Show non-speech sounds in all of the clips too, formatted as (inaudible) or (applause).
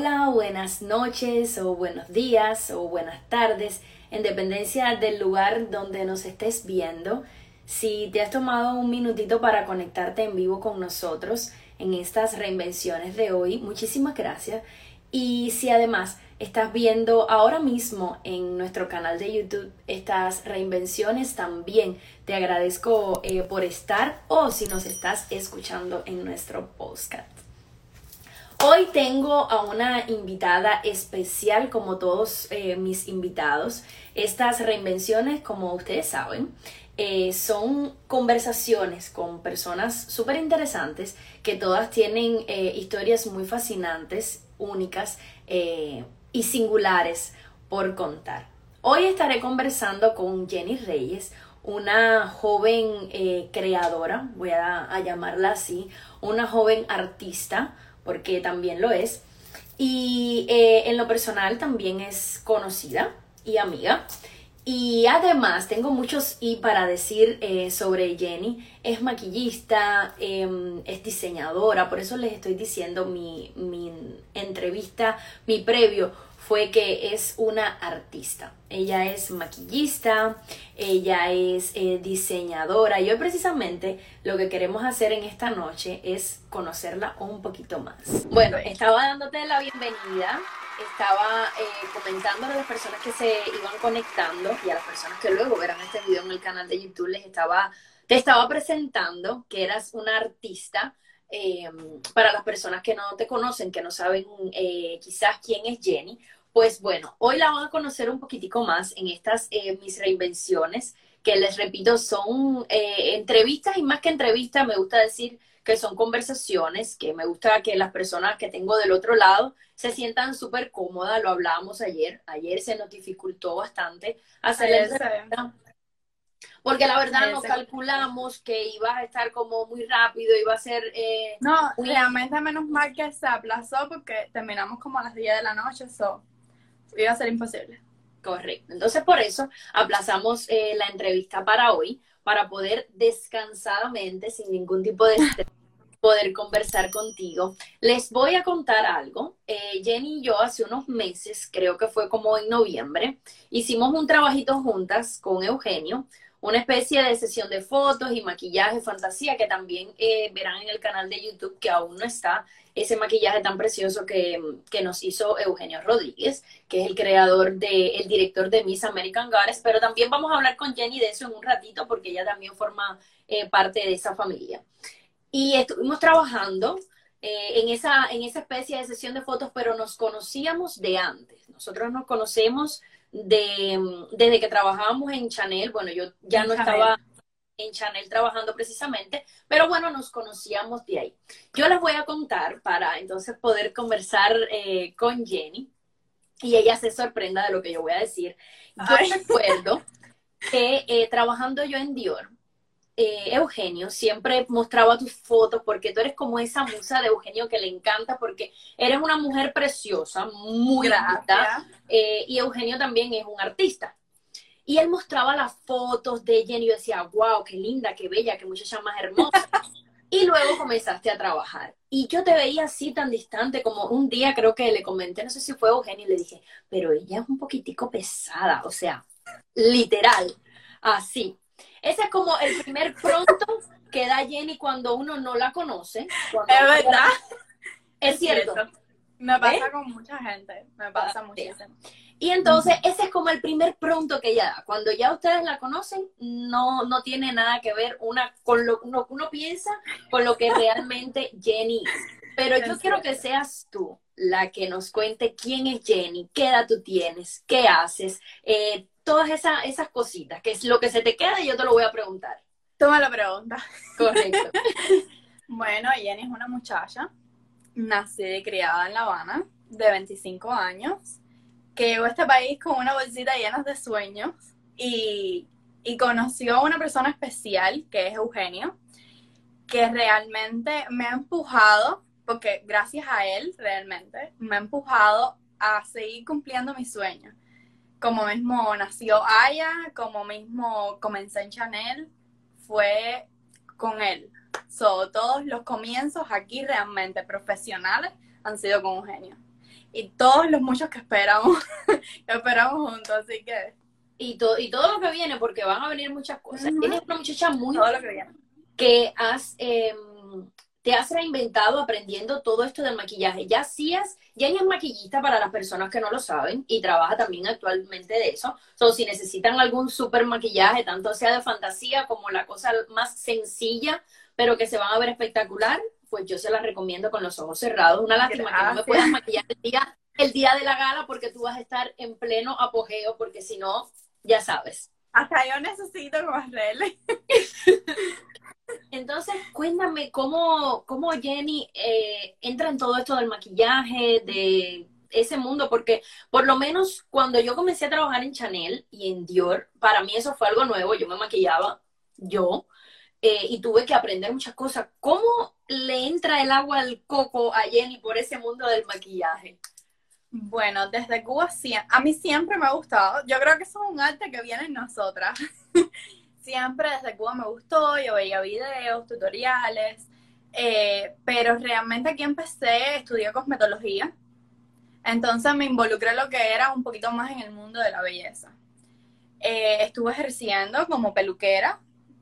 Hola, buenas noches o buenos días o buenas tardes, en dependencia del lugar donde nos estés viendo. Si te has tomado un minutito para conectarte en vivo con nosotros en estas reinvenciones de hoy, muchísimas gracias. Y si además estás viendo ahora mismo en nuestro canal de YouTube estas reinvenciones, también te agradezco eh, por estar o si nos estás escuchando en nuestro podcast. Hoy tengo a una invitada especial como todos eh, mis invitados. Estas reinvenciones, como ustedes saben, eh, son conversaciones con personas súper interesantes que todas tienen eh, historias muy fascinantes, únicas y singulares por contar. Hoy estaré conversando con Jenny Reyes, una joven creadora, voy a llamarla así, una joven artista, porque también lo es. Y eh, en lo personal también es conocida y amiga. Y además tengo muchos y para decir eh, sobre Jenny. Es maquillista, em, es diseñadora, por eso les estoy diciendo mi, mi entrevista, mi previo fue que es una artista. Ella es maquillista, ella es eh, diseñadora y hoy precisamente lo que queremos hacer en esta noche es conocerla un poquito más. Bueno, estaba dándote la bienvenida, estaba eh, comentando a las personas que se iban conectando y a las personas que luego verán este video en el canal de YouTube, les estaba, te estaba presentando que eras una artista. Em, para las personas que no te conocen, que no saben eh, quizás quién es Jenny, pues bueno, hoy la van a conocer un poquitico más en estas eh, mis reinvenciones, que les repito, son eh, entrevistas y más que entrevistas, me gusta decir que son conversaciones, que me gusta que las personas que tengo del otro lado se sientan súper cómodas, lo hablábamos ayer, ayer se nos dificultó bastante hacer la entrevista. Porque la verdad no calculamos que iba a estar como muy rápido, iba a ser... Eh, no, realmente menos mal que se aplazó porque terminamos como a las 10 de la noche, so iba a ser imposible. Correcto. Entonces, por eso aplazamos eh, la entrevista para hoy, para poder descansadamente, sin ningún tipo de estrés, (laughs) poder conversar contigo. Les voy a contar algo. Eh, Jenny y yo hace unos meses, creo que fue como en noviembre, hicimos un trabajito juntas con Eugenio, una especie de sesión de fotos y maquillaje fantasía que también eh, verán en el canal de YouTube que aún no está ese maquillaje tan precioso que, nos hizo Eugenio Rodríguez, que es el creador de, el director de Miss American Goddess, pero también vamos a hablar con Jenny de eso en un ratito porque ella también forma eh, parte de esa familia. Y estuvimos trabajando eh, en, esa, en esa especie de sesión de fotos, pero nos conocíamos de antes. Nosotros nos conocemos de, desde que trabajábamos en Chanel, bueno, yo ya no estaba en Chanel trabajando precisamente, pero bueno, nos conocíamos de ahí. Yo les voy a contar para entonces poder conversar eh, con Jenny y ella se sorprenda de lo que yo voy a decir. Yo recuerdo que eh, trabajando yo en Dior, eh, Eugenio siempre mostraba tus fotos porque tú eres como esa musa de Eugenio que le encanta porque eres una mujer preciosa, muy alta, eh, y Eugenio también es un artista. Y él mostraba las fotos de Jenny y yo decía, wow, qué linda, qué bella, qué muchacha más hermosa. y luego comenzaste a trabajar. Y yo te veía así tan distante como un día creo que le comenté, no sé si fue Eugenio, y le dije, pero ella es un poquitico pesada, o sea, literal, así. Ese es como el primer pronto que da Jenny cuando uno no la conoce. Es verdad. Es cierto. Me pasa con mucha gente, me pasa muchísimo. Y entonces ese es como el primer pronto que ella da. Cuando ya ustedes la conocen, no, no tiene nada que ver una con lo que uno, uno, piensa con lo que (laughs) realmente Jenny es. Pero yo quiero que seas tú la que nos cuente quién es Jenny, qué edad tú tienes, qué haces, eh, todas esas, esas cositas, que es lo que se te queda y yo te lo voy a preguntar. Toma la pregunta. Correcto. (laughs) bueno, Jenny es una muchacha, nací criada en La Habana, de 25 años, que llegó a este país con una bolsita llena de sueños y, y conoció a una persona especial, que es Eugenio, que realmente me ha empujado, porque gracias a él realmente, me ha empujado a seguir cumpliendo mis sueños como mismo nació Aya, como mismo comencé en Chanel, fue con él. So, todos los comienzos aquí realmente profesionales han sido con Eugenio. y todos los muchos que esperamos, (laughs) que esperamos juntos, así que... Y, todo y todo lo que viene, porque van a venir muchas cosas. Tienes una muchacha muy... Todo lo que viene. Que has, em, te has reinventado aprendiendo todo esto del maquillaje. Ya hacías, Jenny es maquillista para las personas que no lo saben y trabaja también actualmente de eso. So, si necesitan algún super maquillaje, tanto sea de fantasía como la cosa más sencilla, pero que se van a ver espectacular, pues yo se las recomiendo con los ojos cerrados. Una lástima que no me puedas maquillar el día, el día de la gala porque tú vas a estar en pleno apogeo, porque si no, ya sabes. Hasta yo necesito hacerle. (laughs) Entonces, cuéntame cómo, cómo Jenny eh, entra en todo esto del maquillaje, de ese mundo, porque por lo menos cuando yo comencé a trabajar en Chanel y en Dior, para mí eso fue algo nuevo, yo me maquillaba yo eh, y tuve que aprender muchas cosas. ¿Cómo le entra el agua al coco a Jenny por ese mundo del maquillaje? Bueno, desde Cuba a mí siempre me ha gustado. Yo creo que eso es un arte que viene en nosotras. (laughs) siempre desde Cuba me gustó, yo veía videos, tutoriales, eh, pero realmente aquí empecé, estudié cosmetología, entonces me involucré lo que era un poquito más en el mundo de la belleza. Eh, estuve ejerciendo como peluquera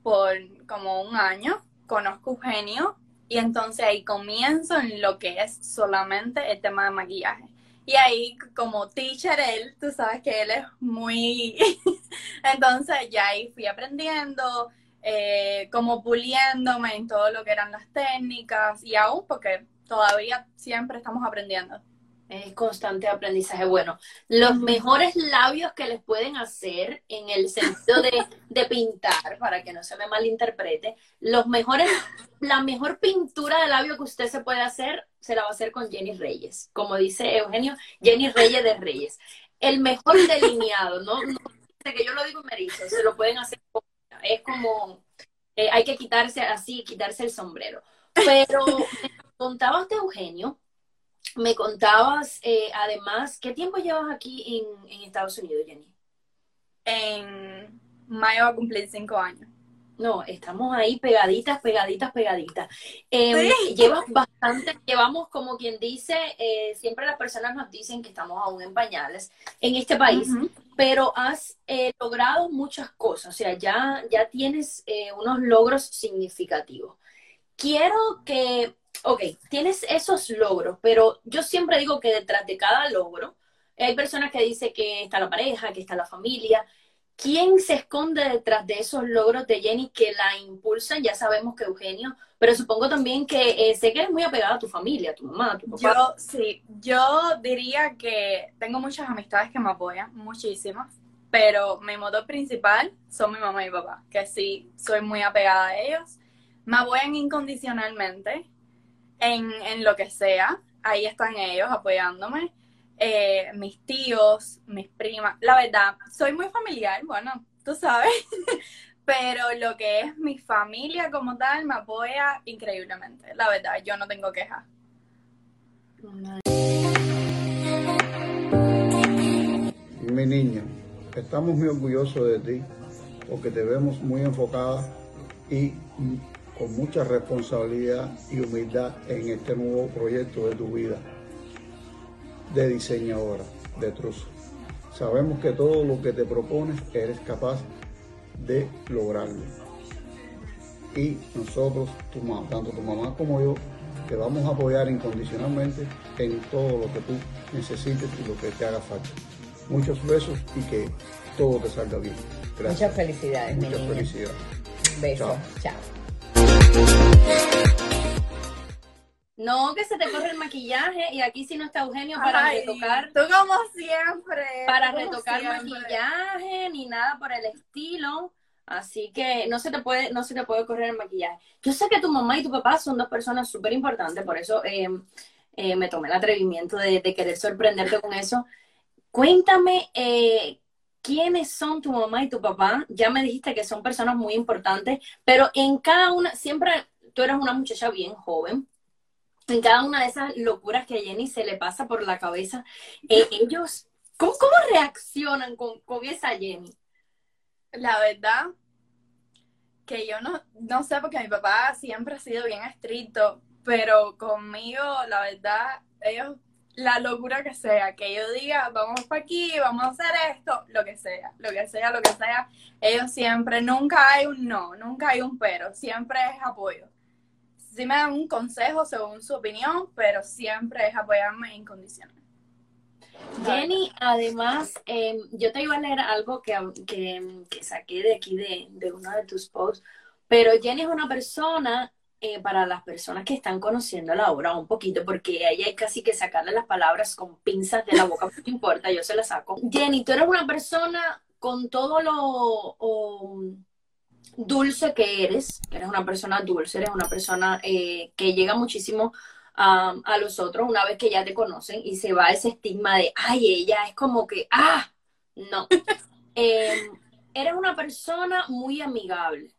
por como un año, conozco a Eugenio y entonces ahí comienzo en lo que es solamente el tema de maquillaje. Y ahí, como teacher, él, tú sabes que él es muy... (laughs) Entonces ya ahí fui aprendiendo, eh, como puliéndome en todo lo que eran las técnicas y aún porque todavía siempre estamos aprendiendo. Es constante aprendizaje. Bueno, los mejores labios que les pueden hacer en el sentido de, de, pintar, para que no se me malinterprete, los mejores, la mejor pintura de labio que usted se puede hacer, se la va a hacer con Jenny Reyes. Como dice Eugenio, Jenny Reyes de Reyes. El mejor delineado, no, no que yo lo digo merizo, se lo pueden hacer. Es como, eh, hay que quitarse así, quitarse el sombrero. Pero me contabas de Eugenio me contabas, eh, además, ¿qué tiempo llevas aquí en, Estados Unidos, Jenny? En mayo va a cumplir cinco años. No, estamos ahí pegaditas, pegaditas, pegaditas. Em, llevas bastante, llevamos como quien dice, eh, siempre las personas nos dicen que estamos aún en pañales en este país, pero has eh, logrado muchas cosas, o sea, ya, ya tienes unos logros significativos. Quiero que ok, tienes esos logros, pero yo siempre digo que detrás de cada logro hay personas que dicen que está la pareja, que está la familia. ¿Quién se esconde detrás de esos logros de Jenny que la impulsan? Ya sabemos que Eugenio, pero supongo también que eh, sé que eres muy apegada a tu familia, a tu mamá, a tu papá. Yo, sí, yo diría que tengo muchas amistades que me apoyan, muchísimas, pero mi motor principal son mi mamá y mi papá, que sí, soy muy apegada a ellos. Me apoyan incondicionalmente, en, en lo que sea. Ahí están ellos apoyándome. Eh, mis tíos, mis primas. La verdad, soy muy familiar, bueno, tú sabes. (laughs) Pero lo que es mi familia como tal me apoya increíblemente. La verdad, yo no tengo quejas. Mi niña, estamos muy orgullosos de ti porque te vemos muy enfocada y con mucha responsabilidad y humildad en este nuevo proyecto de tu vida de diseñadora de truzo. Sabemos que todo lo que te propones eres capaz de lograrlo. Y nosotros, tu mamá, tanto tu mamá como yo, te vamos a apoyar incondicionalmente en todo lo que tú necesites y lo que te haga falta. Muchos besos y que todo te salga bien. Gracias. Muchas felicidades, Muchas felicidades. Un beso. Chao. No, que se te corre el maquillaje y aquí sí no está Eugenio para retocar. Tú como siempre. Para retocar maquillaje ni nada por el estilo. Así que no se te puede, no se te puede correr el maquillaje. Yo sé que tu mamá y tu papá son dos personas súper importantes, por eso em, eh, me tomé el atrevimiento de, querer sorprenderte con eso. Cuéntame, eh, quiénes son tu mamá y tu papá. Ya me dijiste que son personas muy importantes, pero en cada una, siempre tú eres una muchacha bien joven. En cada una de esas locuras que a Jenny se le pasa por la cabeza, eh, (laughs) ellos, ¿cómo, reaccionan con, esa Jenny? La verdad, que yo no, no sé, porque mi papá siempre ha sido bien estricto, pero conmigo, la verdad, ellos la locura que sea, que yo diga, vamos para aquí, vamos a hacer esto, lo que sea, lo que sea, lo que sea, ellos siempre, nunca hay un no, nunca hay un pero, siempre es apoyo. Sí me dan un consejo según su opinión, pero siempre es apoyarme incondicional. Jenny, además, em, yo te iba a leer algo que, que, saqué de aquí de, de uno de tus posts, pero Jenny es una persona eh, para las personas que están conociendo la obra un poquito, porque a ella hay casi que sacarle las palabras con pinzas de la boca, no importa, yo se las saco. Jenny, tú eres una persona con todo lo dulce que eres, eres una persona dulce, eres una persona eh, que llega muchísimo a, a los otros una vez que ya te conocen y se va ese estigma de, ay, ella es como que, ah, no. (laughs) Em, eres una persona muy amigable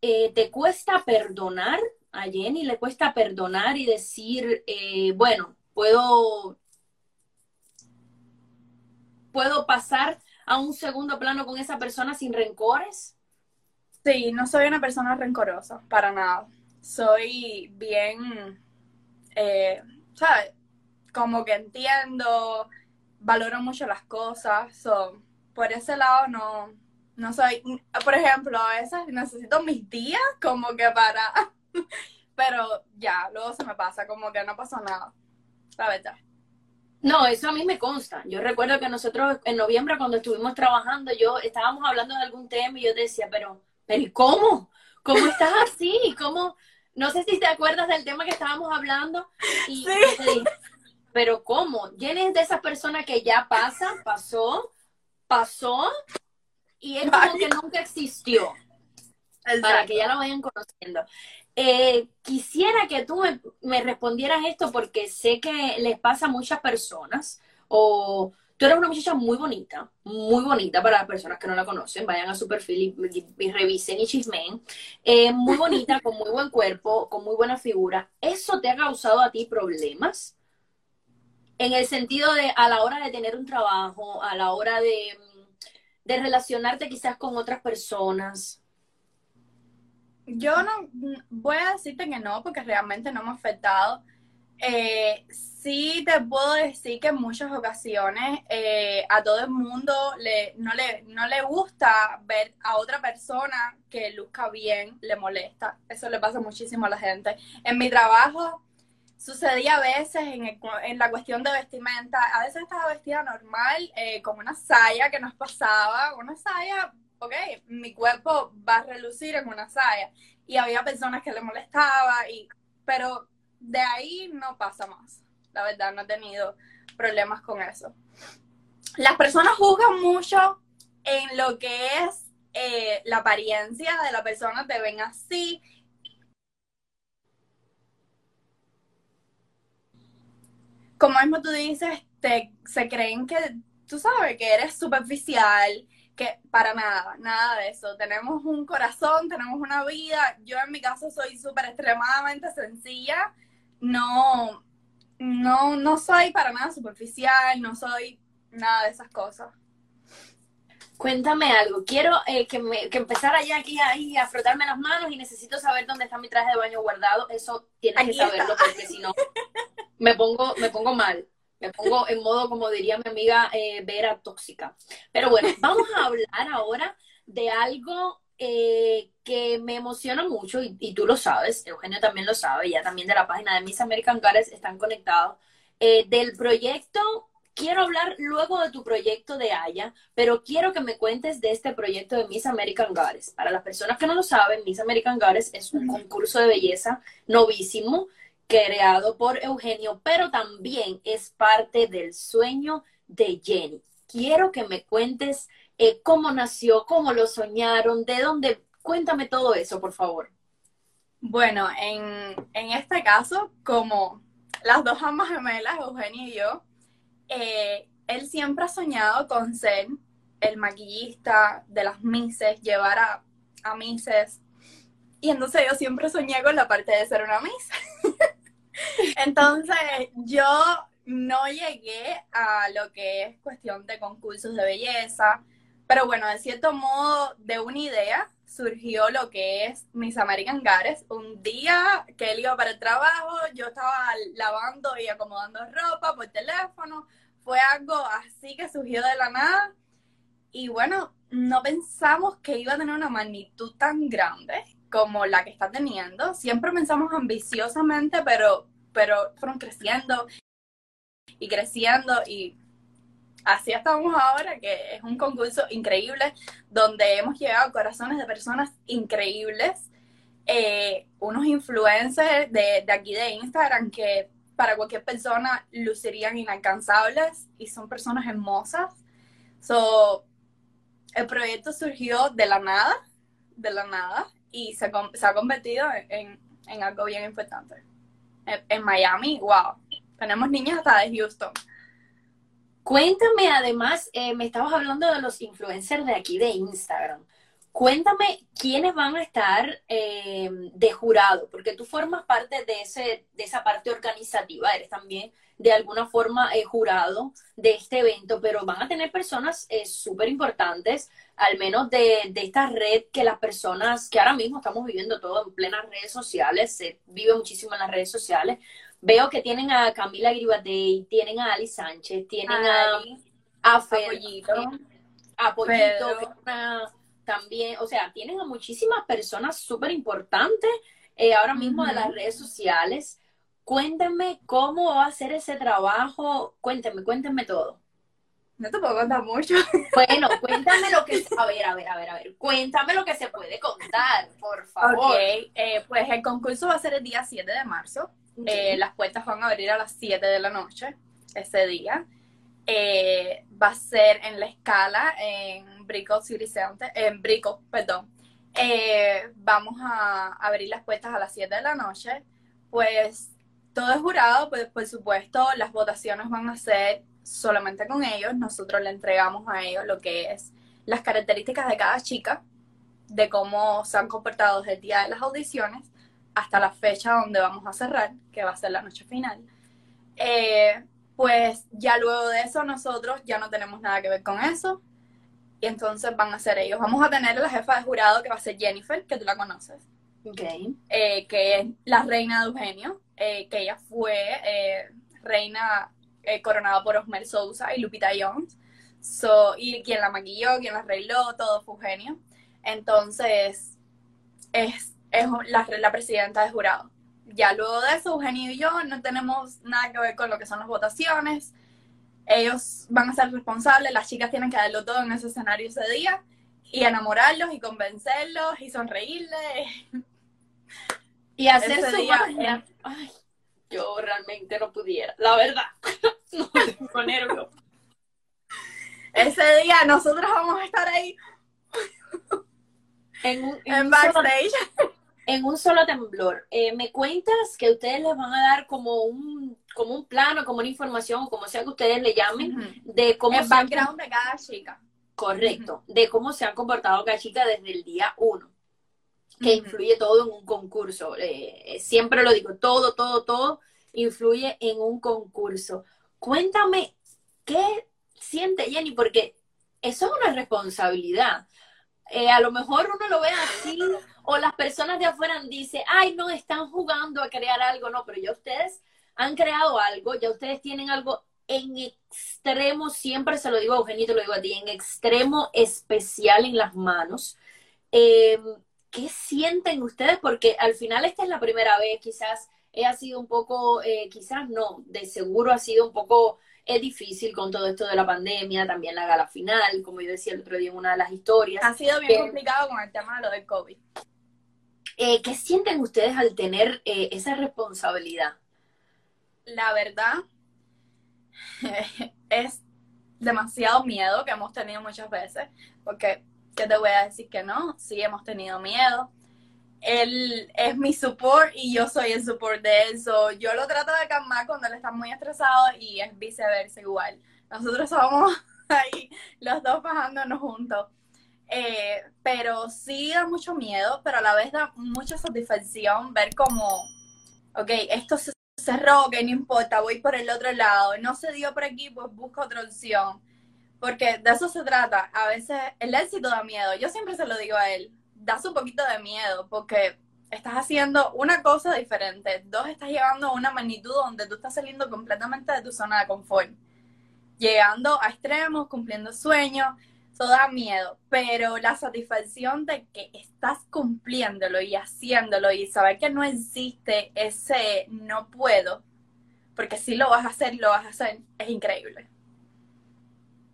eh, te cuesta perdonar, a Jenny le cuesta perdonar y decir, eh, bueno, puedo, puedo pasar a un segundo plano con esa persona sin rencores. Sí, no soy una persona rencorosa, para nada. Soy bien, eh, ¿sabes? Como que entiendo, valoro mucho las cosas. por ese lado no, no soy, por ejemplo, a veces necesito mis días como que para, (laughs) pero ya, luego se me pasa, como que no pasa nada, la verdad. No, eso a mí me consta. Yo recuerdo que nosotros en noviembre cuando estuvimos trabajando, yo estábamos hablando de algún tema y yo decía, pero, pero ¿cómo? ¿Cómo estás así? ¿Cómo? No sé si te acuerdas del tema que estábamos hablando y sí. pero ¿cómo? ¿Quién de esas personas que ya pasa, pasó, pasó y es como que nunca existió. Para que ya lo vayan conociendo. Eh, quisiera que tú me, respondieras esto porque sé que les pasa a muchas personas o tú eres una muchacha muy bonita, muy bonita para las personas que no la conocen, vayan a su perfil y, revisen y chismen, eh, muy bonita, (laughs) con muy buen cuerpo, con muy buena figura. ¿Eso te ha causado a ti problemas? En el sentido de a la hora de tener un trabajo, a la hora de de relacionarte quizás con otras personas? Yo no voy a decirte que no, porque realmente no me ha afectado. Eh, sí te puedo decir que en muchas ocasiones eh, a todo el mundo le, no, le, no le gusta ver a otra persona que luzca bien, le molesta. Eso le pasa muchísimo a la gente. En mi trabajo sucedía a veces en, la cuestión de vestimenta, a veces estaba vestida normal, eh, con una saya que nos pasaba, una saya, ok, mi cuerpo va a relucir en una saya, y había personas que le molestaba, y, pero de ahí no pasa más, la verdad, no he tenido problemas con eso. Las personas juzgan mucho en lo que es eh, la apariencia de la persona, te ven así, como mismo tú dices, te, se creen que, tú sabes, que eres superficial, que para nada, nada de eso. Tenemos un corazón, tenemos una vida. Yo en mi caso soy súper extremadamente sencilla. No, no, no soy para nada superficial, no soy nada de esas cosas. Cuéntame algo. Quiero eh, que, me, que empezara ya aquí ahí a frotarme las manos y necesito saber dónde está mi traje de baño guardado. Eso tienes que saberlo porque si no me pongo, me pongo mal. Me pongo en modo, como diría mi amiga eh, Vera, tóxica. Pero bueno, vamos a hablar ahora de algo eh, que me emociona mucho y, tú lo sabes, Eugenio también lo sabe, ya también de la página de Miss American Girls están conectados, del proyecto quiero hablar luego de tu proyecto de Aya, pero quiero que me cuentes de este proyecto de Miss American Goddess. Para las personas que no lo saben, Miss American Goddess es un concurso de belleza novísimo creado por Eugenio, pero también es parte del sueño de Jenny. Quiero que me cuentes eh, cómo nació, cómo lo soñaron, de dónde. Cuéntame todo eso, por favor. Bueno, en, en este caso, como las dos amas gemelas, Eugenio y yo, eh, él siempre ha soñado con ser el maquillista de las Misses, llevar a, a Misses. Y entonces yo siempre soñé con la parte de ser una Miss. (laughs) entonces yo no llegué a lo que es cuestión de concursos de belleza, pero bueno, de cierto modo, de una idea surgió lo que es Miss American Goddess. Un día que él iba para el trabajo, yo estaba lavando y acomodando ropa por teléfono. Fue algo así que surgió de la nada. Y bueno, no pensamos que iba a tener una magnitud tan grande como la que está teniendo. Siempre pensamos ambiciosamente, pero, pero fueron creciendo y creciendo y así estamos ahora, que es un concurso increíble, donde hemos llegado corazones de personas increíbles, eh, unos influencers de, de, aquí de Instagram que para cualquier persona lucirían inalcanzables y son personas hermosas. So, el proyecto surgió de la nada, de la nada, y se, se ha convertido en, en, algo bien importante. En, en Miami, wow, tenemos niñas hasta de Houston. Cuéntame, además, eh, me estabas hablando de los influencers de aquí de Instagram. Cuéntame quiénes van a estar eh, de jurado, porque tú formas parte de, ese, de esa parte organizativa, eres también de alguna forma eh, jurado de este evento, pero van a tener personas súper importantes, al menos de, de, esta red que las personas, que ahora mismo estamos viviendo todo en plenas redes sociales, se vive muchísimo en las redes sociales, Veo que tienen a Camila Gribadey, tienen a Ali Sánchez, tienen a, a a Pollito también, o sea, tienen a muchísimas personas súper importantes eh, ahora mismo de las redes sociales. Cuéntenme cómo va a ser ese trabajo, cuéntenme, cuéntenme todo. No te puedo contar mucho. Bueno, cuéntame lo que... (laughs) A ver, a ver, a ver, a ver. Cuéntame lo que se puede contar, por favor. Ok, eh, pues el concurso va a ser el día 7 de marzo. Eh, las puertas van a abrir a las 7 de la noche ese día. Eh, va a ser en la escala en Brico City en Brico, perdón. Eh, vamos a abrir las puertas a las 7 de la noche. Pues todo es jurado, pues por supuesto las votaciones van a ser solamente con ellos. Nosotros le entregamos a ellos lo que es las características de cada chica, de cómo se han comportado desde el día de las audiciones hasta la fecha donde vamos a cerrar, que va a ser la noche final. Eh, pues ya luego de eso nosotros ya no tenemos nada que ver con eso. Y entonces van a ser ellos. Vamos a tener a la jefa de jurado que va a ser Jennifer, que tú la conoces. Okay. Eh, que es la reina de Eugenio, eh, que ella fue reina coronada por Osmer Sousa y Lupita Jones. So, y quien la maquilló, quien la arregló, todo fue Eugenio. Entonces, es es la, la presidenta de jurado. Ya luego de eso, Eugenio y yo no tenemos nada que ver con lo que son las votaciones. Ellos van a ser responsables, las chicas tienen que darlo todo en ese escenario ese día y enamorarlos y convencerlos y sonreírles. (laughs) Y hacer su día, Ay, yo realmente no pudiera, la verdad. (laughs) no tengo Ese día nosotros vamos a estar ahí en, un, en, backstage en un solo temblor. Eh, ¿Me cuentas que ustedes les van a dar como un, como un plano, como una información, o como sea que ustedes le llamen, de cómo... El background de cada chica. Correcto, de cómo se ha comportado cada chica desde el día uno, que influye todo en un concurso. Eh, eh, siempre lo digo, todo, todo, todo influye en un concurso. Cuéntame, ¿qué siente Jenny? Porque eso es una responsabilidad. A lo mejor uno lo ve así o las personas de afuera dicen, ay, no, están jugando a crear algo, no, pero ya ustedes han creado algo, ya ustedes tienen algo en extremo, siempre se lo digo a Eugenio, te lo digo a ti, en extremo especial en las manos. Em, ¿Qué sienten ustedes? Porque al final esta es la primera vez, quizás ha sido un poco, eh, quizás no, de seguro ha sido un poco es difícil con todo esto de la pandemia, también la gala final, como yo decía el otro día en una de las historias. Ha sido bien complicado con el tema de lo del COVID. Eh, ¿Qué sienten ustedes al tener eh, esa responsabilidad? La verdad (laughs) es demasiado miedo que hemos tenido muchas veces, porque ¿qué te voy a decir que no? Sí hemos tenido miedo. Él es mi support y yo soy el support de él. yo lo trato de calmar cuando él está muy estresado y es viceversa igual. Nosotros somos (laughs) ahí los dos bajándonos juntos. Eh, pero sí da mucho miedo, pero a la vez da mucha satisfacción ver como, ok, esto se cerró, que no importa, voy por el otro lado, no se dio por aquí, pues busco otra opción. Porque de eso se trata. A veces el éxito da miedo. Yo siempre se lo digo a él. Das un poquito de miedo porque estás haciendo una cosa diferente, dos, estás llegando a una magnitud donde tú estás saliendo completamente de tu zona de confort, llegando a extremos, cumpliendo sueños, todo da miedo, pero la satisfacción de que estás cumpliéndolo y haciéndolo y saber que no existe ese no puedo, porque si lo vas a hacer, lo vas a hacer, es increíble.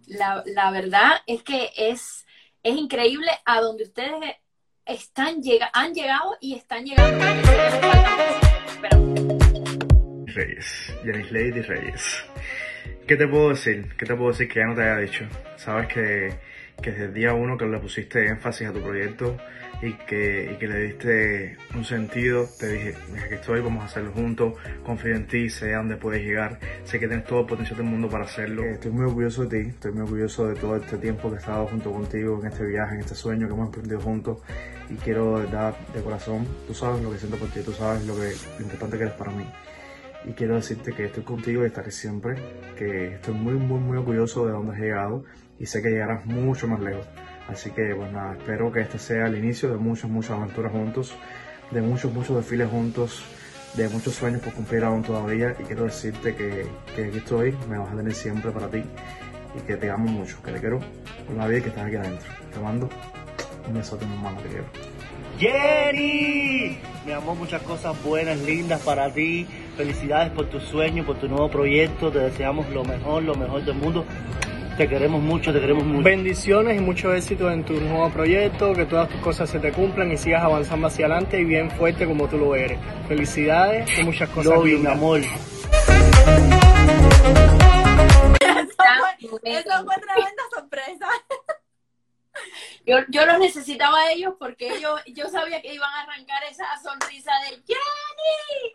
La, la verdad es que es, es increíble a donde ustedes están llega, han llegado y están llegando. Reyes, Janis Lady Reyes. ¿Qué te puedo decir? ¿Qué te puedo decir que ya no te haya dicho? Sabes que, que desde el día uno que le pusiste énfasis a tu proyecto, y que, y que le diste un sentido. Te dije, aquí estoy, vamos a hacerlo juntos, confío en ti, sé a dónde puedes llegar, sé que tienes todo el potencial del mundo para hacerlo. Eh, estoy muy orgulloso de ti, estoy muy orgulloso de todo este tiempo que he estado junto contigo en este viaje, en este sueño que hemos emprendido juntos y quiero verdad, de corazón, tú sabes lo que siento por ti, tú sabes lo, que, lo importante que eres para mí. Y quiero decirte que estoy contigo y estaré siempre, que estoy muy, muy, muy orgulloso de dónde has llegado y sé que llegarás mucho más lejos. Así que, bueno, pues espero que este sea el inicio de muchas, muchas aventuras juntos, de muchos, muchos desfiles juntos, de muchos sueños por cumplir aún todavía. Y quiero decirte que, que aquí estoy, me vas a tener siempre para ti y que te amo mucho, que te quiero con la vida que estás aquí adentro. Te mando un besote, mi hermano, te quiero. Jenny, mi amor, muchas cosas buenas, lindas para ti. Felicidades por tu sueño, por tu nuevo proyecto. Te deseamos lo mejor, lo mejor del mundo. Te queremos mucho, te queremos mucho. Bendiciones y mucho éxito en tu nuevo proyecto, que todas tus cosas se te cumplan y sigas avanzando hacia adelante y bien fuerte como tú lo eres. Felicidades y muchas cosas Love mi amor. Eso fue, eso fue tremenda sorpresa. Yo, yo los necesitaba a ellos porque ellos, yo sabía que iban a arrancar esa sonrisa de Jenny.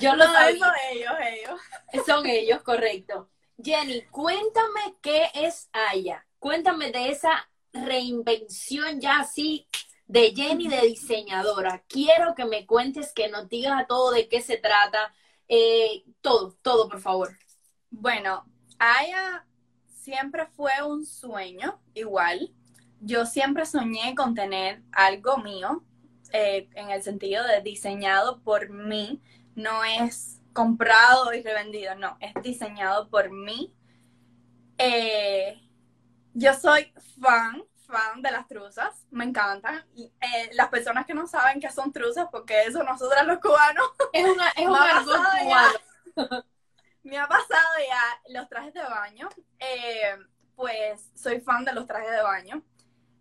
Yo lo sabía. Son ellos, ellos. Son ellos, correcto. Jenny, cuéntame qué es Aya. Cuéntame de esa reinvención ya así de Jenny de diseñadora. Quiero que me cuentes, que nos digas a todo de qué se trata. Eh, todo, todo, por favor. Bueno, Aya siempre fue un sueño, igual. Yo siempre soñé con tener algo mío, eh, en el sentido de diseñado por mí. No es comprado y revendido, no, es diseñado por mí. Eh, yo soy fan, fan de las truzas, me encantan. Eh, las personas que no saben que son truzas, porque eso nosotros los cubanos. (laughs) Es, una, es (laughs) un cubano. (laughs) me ha pasado ya los trajes de baño, eh, pues soy fan de los trajes de baño.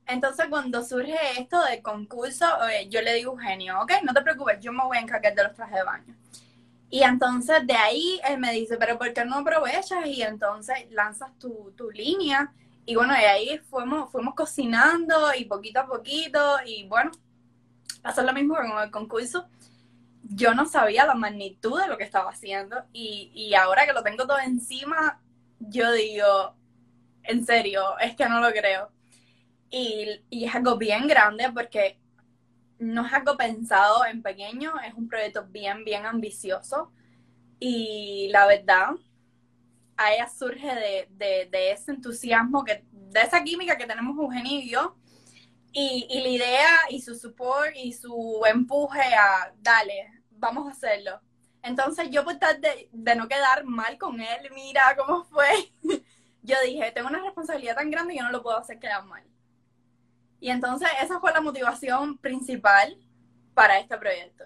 Entonces, cuando surge esto del concurso, yo le digo, genio, ok, no te preocupes, yo me voy a encargar de los trajes de baño. Y entonces de ahí él me dice, pero ¿por qué no aprovechas? Y entonces lanzas tu, tu línea. Y bueno, de ahí fuimos, fuimos cocinando y poquito a poquito. Y bueno, pasó lo mismo con el concurso. Yo no sabía la magnitud de lo que estaba haciendo. Y, y ahora que lo tengo todo encima, yo digo, en serio, es que no lo creo. Y, y es algo bien grande porque no es algo pensado en pequeño, es un proyecto bien, bien ambicioso. Y la verdad, a ella surge de, ese entusiasmo, que, de esa química que tenemos Eugenio y yo. Y, la idea y su support y su empuje a, dale, vamos a hacerlo. Entonces yo por tal de, de no quedar mal con él, mira cómo fue, (laughs) yo dije, tengo una responsabilidad tan grande que no lo puedo hacer quedar mal. Y entonces esa fue la motivación principal para este proyecto,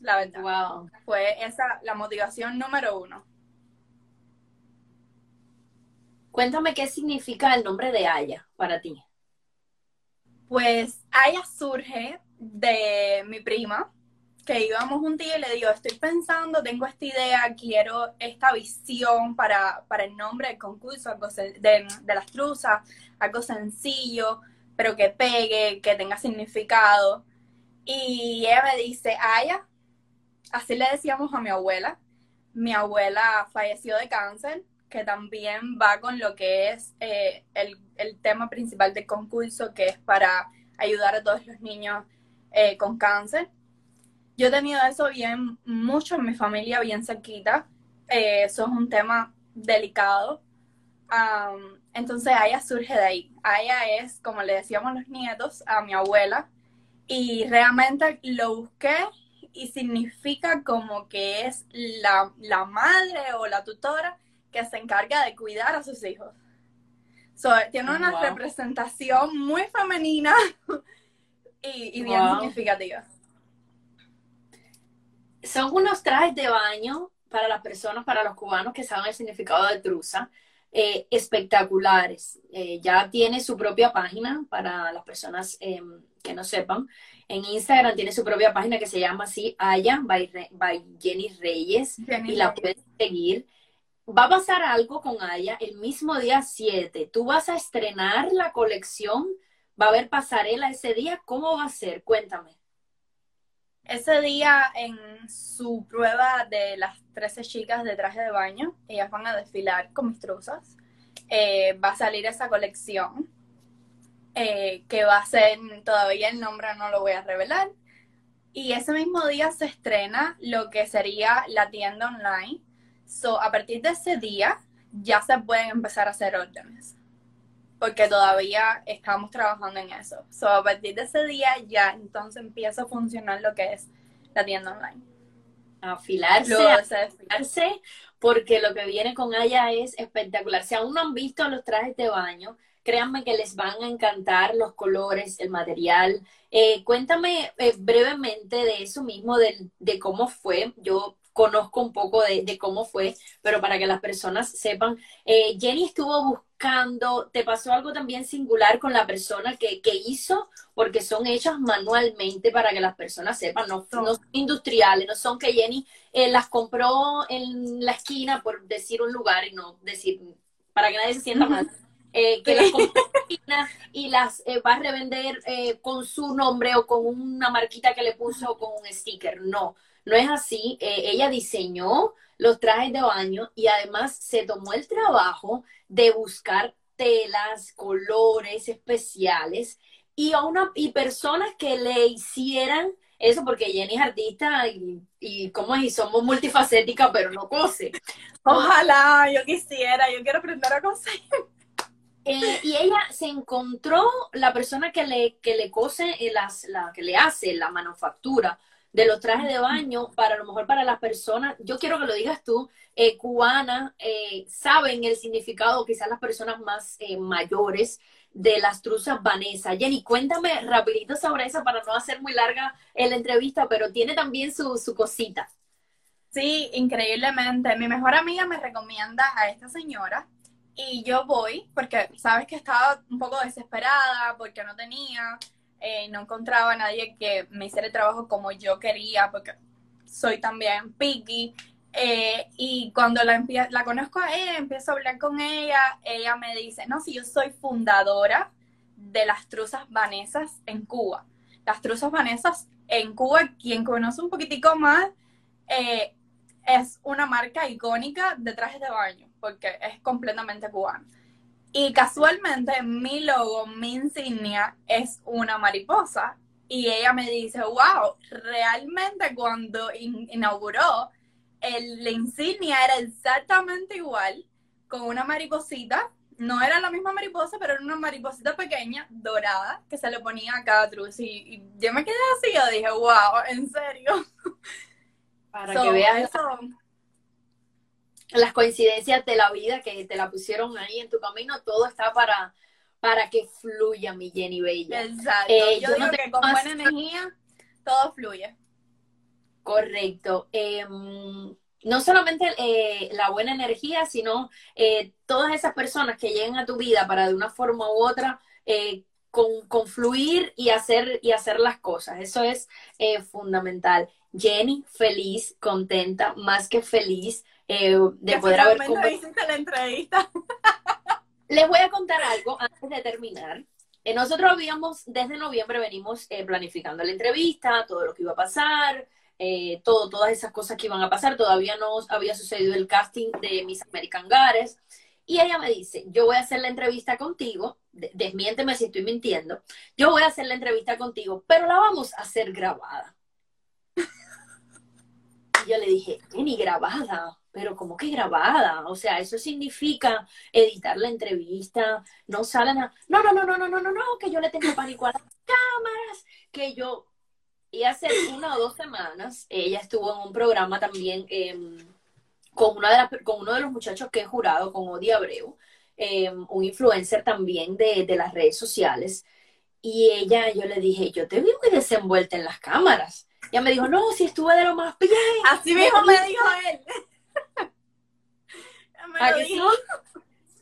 la verdad. Wow. Fue esa la motivación número uno. Cuéntame qué significa el nombre de Aya para ti. Pues Aya surge de mi prima, que íbamos un día y le digo, estoy pensando, tengo esta idea, quiero esta visión para, para el nombre del concurso, de, de las truzas, algo sencillo, pero que pegue, que tenga significado. Y ella me dice, Aya, así le decíamos a mi abuela. Mi abuela falleció de cáncer, que también va con lo que es eh, el, tema principal del concurso, que es para ayudar a todos los niños eh, con cáncer. Yo he tenido eso bien, mucho en mi familia, bien cerquita. Eh, eso es un tema delicado um, entonces Aya surge de ahí. Aya es, como le decíamos los nietos, a mi abuela. Y realmente lo busqué y significa como que es la, la madre o la tutora que se encarga de cuidar a sus hijos. So, tiene una Wow. representación muy femenina (laughs) y, y bien Wow. significativa. Son unos trajes de baño para las personas, para los cubanos que saben el significado de truza, eh, espectaculares. Eh, ya tiene su propia página para las personas eh, que no sepan. En Instagram tiene su propia página que se llama así, Aya by, Re- by Jenny Reyes. Jenny y la Reyes. puedes seguir. Va a pasar algo con Aya el mismo día 7. Tú vas a estrenar la colección, va a haber pasarela ese día. ¿Cómo va a ser? Cuéntame. Ese día, en su prueba de las 13 chicas de traje de baño, ellas van a desfilar con mis truzas. Eh, va a salir esa colección, eh, que va a ser, todavía el nombre no lo voy a revelar. Y ese mismo día se estrena lo que sería la tienda online. So, a partir de ese día, ya se pueden empezar a hacer órdenes. Porque todavía estamos trabajando en eso. So, a partir de ese día ya entonces empieza a funcionar lo que es la tienda online. Afilarse, de afilarse, porque lo que viene con Aya es espectacular. Si aún no han visto los trajes de baño, créanme que les van a encantar los colores, el material. Eh, cuéntame eh, brevemente de eso mismo, del- de, cómo fue. Yo conozco un poco de, de cómo fue, pero para que las personas sepan, eh, Jenny estuvo buscando, ¿te pasó algo también singular con la persona que, que hizo? Porque son hechas manualmente para que las personas sepan, no, no son industriales, no son que Jenny eh, las compró en la esquina, por decir un lugar y no decir, para que nadie se sienta mal. eh, que las compró en la esquina y las eh, va a revender eh, con su nombre o con una marquita que le puso o con un sticker. No, no es así. Eh, ella diseñó los trajes de baño y además se tomó el trabajo de buscar telas, colores especiales y, a una, y personas que le hicieran eso, porque Jenny es artista y, y como es, y somos multifacéticas, pero no cose. Ojalá, yo quisiera, yo quiero aprender a coser. Eh, y ella se encontró la persona que le, que le cose, eh, las, la, que le hace la manufactura de los trajes de baño, para a lo mejor para las personas, yo quiero que lo digas tú, eh, cubana, eh, saben el significado, quizás las personas más eh, mayores, de las truzas Vanessa. Jenny, cuéntame rapidito sobre eso para no hacer muy larga la entrevista, pero tiene también su cosita. Sí, increíblemente. Mi mejor amiga me recomienda a esta señora y yo voy porque sabes que estaba un poco desesperada porque no tenía, eh, no encontraba a nadie que me hiciera el trabajo como yo quería porque soy también picky. Eh, y cuando la, la conozco a ella, empiezo a hablar con ella, ella me dice, no, si yo soy fundadora de las truzas vanesas en Cuba. Las truzas vanesas en Cuba, quien conoce un poquitico más, eh, es una marca icónica de trajes de baño, porque es completamente cubana. Y casualmente mi logo, mi insignia es una mariposa. Y ella me dice, wow, realmente cuando in- inauguró, el, la insignia era exactamente igual, con una mariposita. No era la misma mariposa, pero era una mariposita pequeña, dorada, que se le ponía a cada truz. Y, y yo me quedé así, yo dije, wow, en serio. Para So, que veas eso- las coincidencias de la vida que te la pusieron ahí en tu camino, todo está para, para que fluya, mi Jenny Bella. Exacto. Eh, yo yo digo no que con buena energía todo fluye. Correcto. Eh, no solamente eh, la buena energía, sino eh, todas esas personas que lleguen a tu vida para de una forma u otra eh, con, confluir y hacer, y hacer las cosas. Eso es fundamental. Jenny, feliz, contenta, más que feliz eh, de Que poder haber hiciste la entrevista. (laughs) Les voy a contar algo antes de terminar. Eh, nosotros habíamos, desde noviembre venimos eh, planificando la entrevista, todo lo que iba a pasar, eh, todo, todas esas cosas que iban a pasar. Todavía no había sucedido el casting de Miss American Gares. Y ella me dice, yo voy a hacer la entrevista contigo, de- desmiénteme si estoy mintiendo, yo voy a hacer la entrevista contigo, pero la vamos a hacer grabada. (laughs) yo le dije, Jenny, grabada, pero ¿cómo que grabada? O sea, eso significa editar la entrevista, no salen a, no, no, no, no, no, no, no, no, que yo le tengo pánico a las cámaras, que yo, y hace una o dos semanas, ella estuvo en un programa también em, con, una de las, con uno de los muchachos que he jurado, con Odi Abreu, em, un influencer también de, de las redes sociales, y ella, yo le dije, yo te vi muy desenvuelta en las cámaras. Ella me dijo, no, si estuve de lo más bien. Así mismo me dijo él.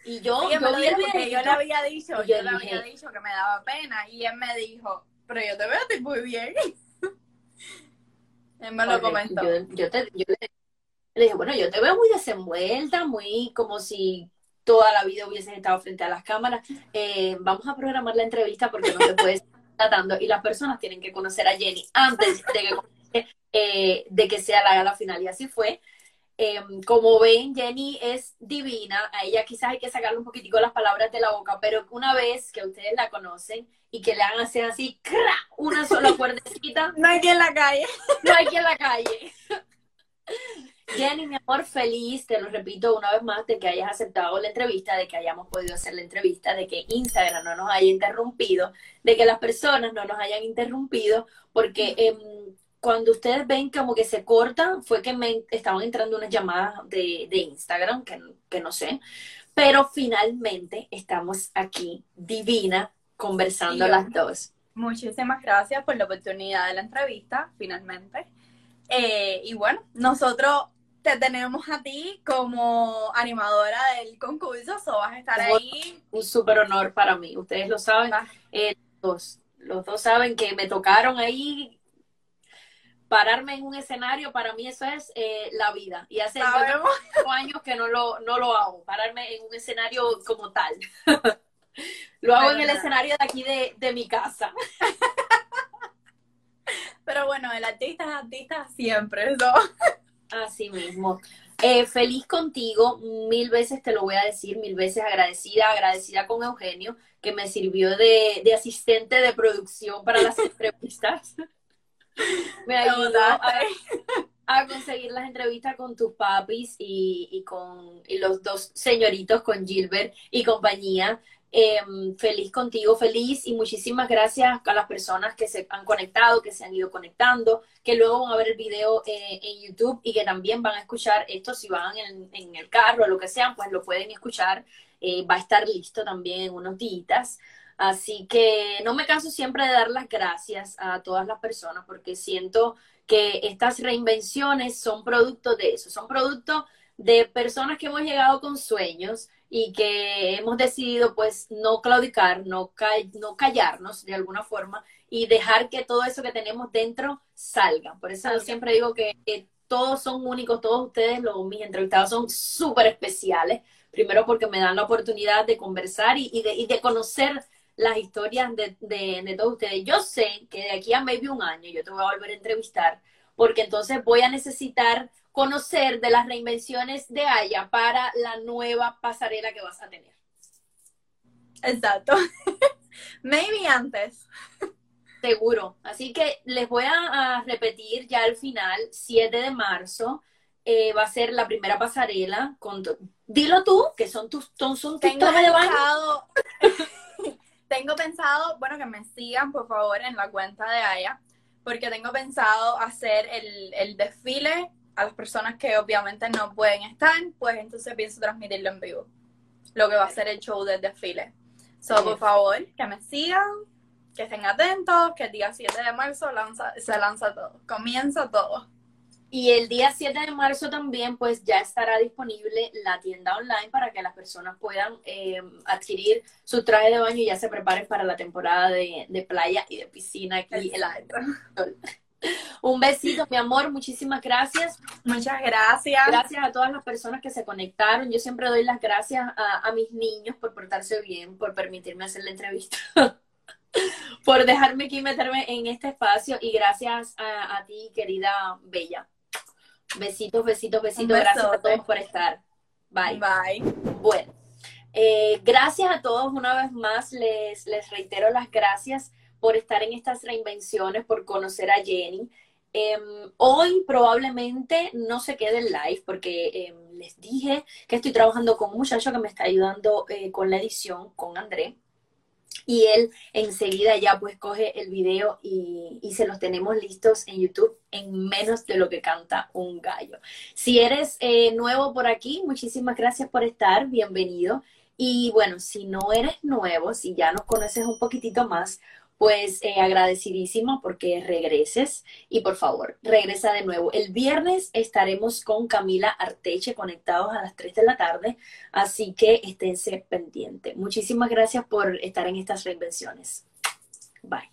Y yo, me yo lo vi el dijo porque yo videíto, le había dicho, yo yo le dije- había dicho que me daba pena y él me dijo, pero yo te veo a ti muy bien. (laughs) él me lo comentó. Yo, yo te- yo le, le dije, bueno, yo te veo muy desenvuelta, muy como si toda la vida hubieses estado frente a las cámaras. Eh, vamos a programar la entrevista porque no te puedes (laughs) estar tratando y las personas tienen que conocer a Jenny antes de que, eh, de que sea la gala final. Y así fue. Eh, como ven, Jenny es divina. A ella quizás hay que sacarle un poquitico las palabras de la boca, pero una vez que ustedes la conocen y que le hagan hacer así, ¡cra! una sola cuerdecita, (laughs) No hay quien en la calle. no hay que en la calle. (laughs) Jenny, mi amor, feliz, te lo repito una vez más, de que hayas aceptado la entrevista, de que hayamos podido hacer la entrevista, de que Instagram no nos haya interrumpido, de que las personas no nos hayan interrumpido, porque em, cuando ustedes ven como que se corta, fue que me estaban entrando unas llamadas de, de Instagram, que, que no sé, pero finalmente estamos aquí, divina, conversando Sí, las dos. Muchísimas gracias por la oportunidad de la entrevista, finalmente. Eh, y bueno, nosotros te tenemos a ti como animadora del concurso, so vas a estar ahí. un súper honor para mí. Ustedes lo saben, Ah. eh, los, los dos saben que me tocaron ahí pararme en un escenario, para mí eso es eh, la vida. Y hace cinco años que no lo, no lo hago, pararme en un escenario como tal. (laughs) lo hago en el escenario de aquí de, de mi casa. Pero bueno, el artista es artista siempre, eso. Así mismo. Eh, feliz contigo, mil veces te lo voy a decir, mil veces agradecida, agradecida con Eugenio, que me sirvió de, de asistente de producción para las (laughs) entrevistas. Me ayudó a, (laughs) a conseguir las entrevistas con tus papis y, y con y los dos señoritos, con Gilbert y compañía. Eh, feliz contigo, feliz y muchísimas gracias a las personas que se han conectado, que se han ido conectando, que luego van a ver el video eh, en YouTube y que también van a escuchar esto si van en, en el carro o lo que sea, pues lo pueden escuchar. Eh, va a estar listo también en unos días. Así que no me canso siempre de dar las gracias a todas las personas porque siento que estas reinvenciones son producto de eso, son producto de personas que hemos llegado con sueños y que hemos decidido pues no claudicar, no, ca no callarnos de alguna forma y dejar que todo eso que tenemos dentro salga. Por eso siempre digo que, todos son únicos, todos ustedes, los, mis entrevistados son súper especiales. Primero porque me dan la oportunidad de conversar y de, conocer las historias de, de, de, todos ustedes. Yo sé que de aquí a maybe un año yo te voy a volver a entrevistar porque entonces voy a necesitar conocer de las reinvenciones de Aya para la nueva pasarela que vas a tener. Exacto. (laughs) Maybe antes. Seguro. Así que les voy a, a repetir ya al final, 7 de marzo, eh, va a ser la primera pasarela. Con tu... Dilo tú, que son tus, son, tus Tengo tomas de baño. (laughs) tengo pensado, bueno, que me sigan por favor en la cuenta de Aya, porque tengo pensado hacer el, el desfile a las personas que obviamente no pueden estar, pues entonces pienso transmitirlo en vivo. Lo que va a ser el show del desfile. So, por favor, que me sigan, que estén atentos, que el día 7 de marzo lanza, se lanza todo, comienza todo. Y el día 7 de marzo también, pues ya estará disponible la tienda online para que las personas puedan eh, adquirir su traje de baño y ya se preparen para la temporada de, de playa y de piscina aquí. Exacto. El... Un besito, mi amor, muchísimas gracias. Muchas gracias. Gracias a todas las personas que se conectaron. Yo siempre doy las gracias a, a mis niños por portarse bien, por permitirme hacer la entrevista, (laughs) por dejarme aquí meterme en este espacio y gracias a, a ti, querida Bella. Besitos, besitos, besitos. Gracias a todos por estar. Bye. Bye. Bueno, eh, gracias a todos una vez más. Les, les reitero las gracias por estar en estas reinvenciones, por conocer a Jenny. Em, hoy probablemente no se quede el live porque em, les dije que estoy trabajando con un muchacho que me está ayudando eh, con la edición, con André. Y él enseguida ya pues coge el video y, y, se los tenemos listos en YouTube en menos de lo que canta un gallo. Si eres eh, nuevo por aquí, muchísimas gracias por estar, bienvenido. Y bueno, si no eres nuevo, si ya nos conoces un poquitito más, pues eh, agradecidísima porque regreses y por favor, regresa de nuevo. El viernes estaremos con Camila Arteche conectados a las 3 de la tarde, así que esténse pendientes. Muchísimas gracias por estar en estas reinvenciones. Bye.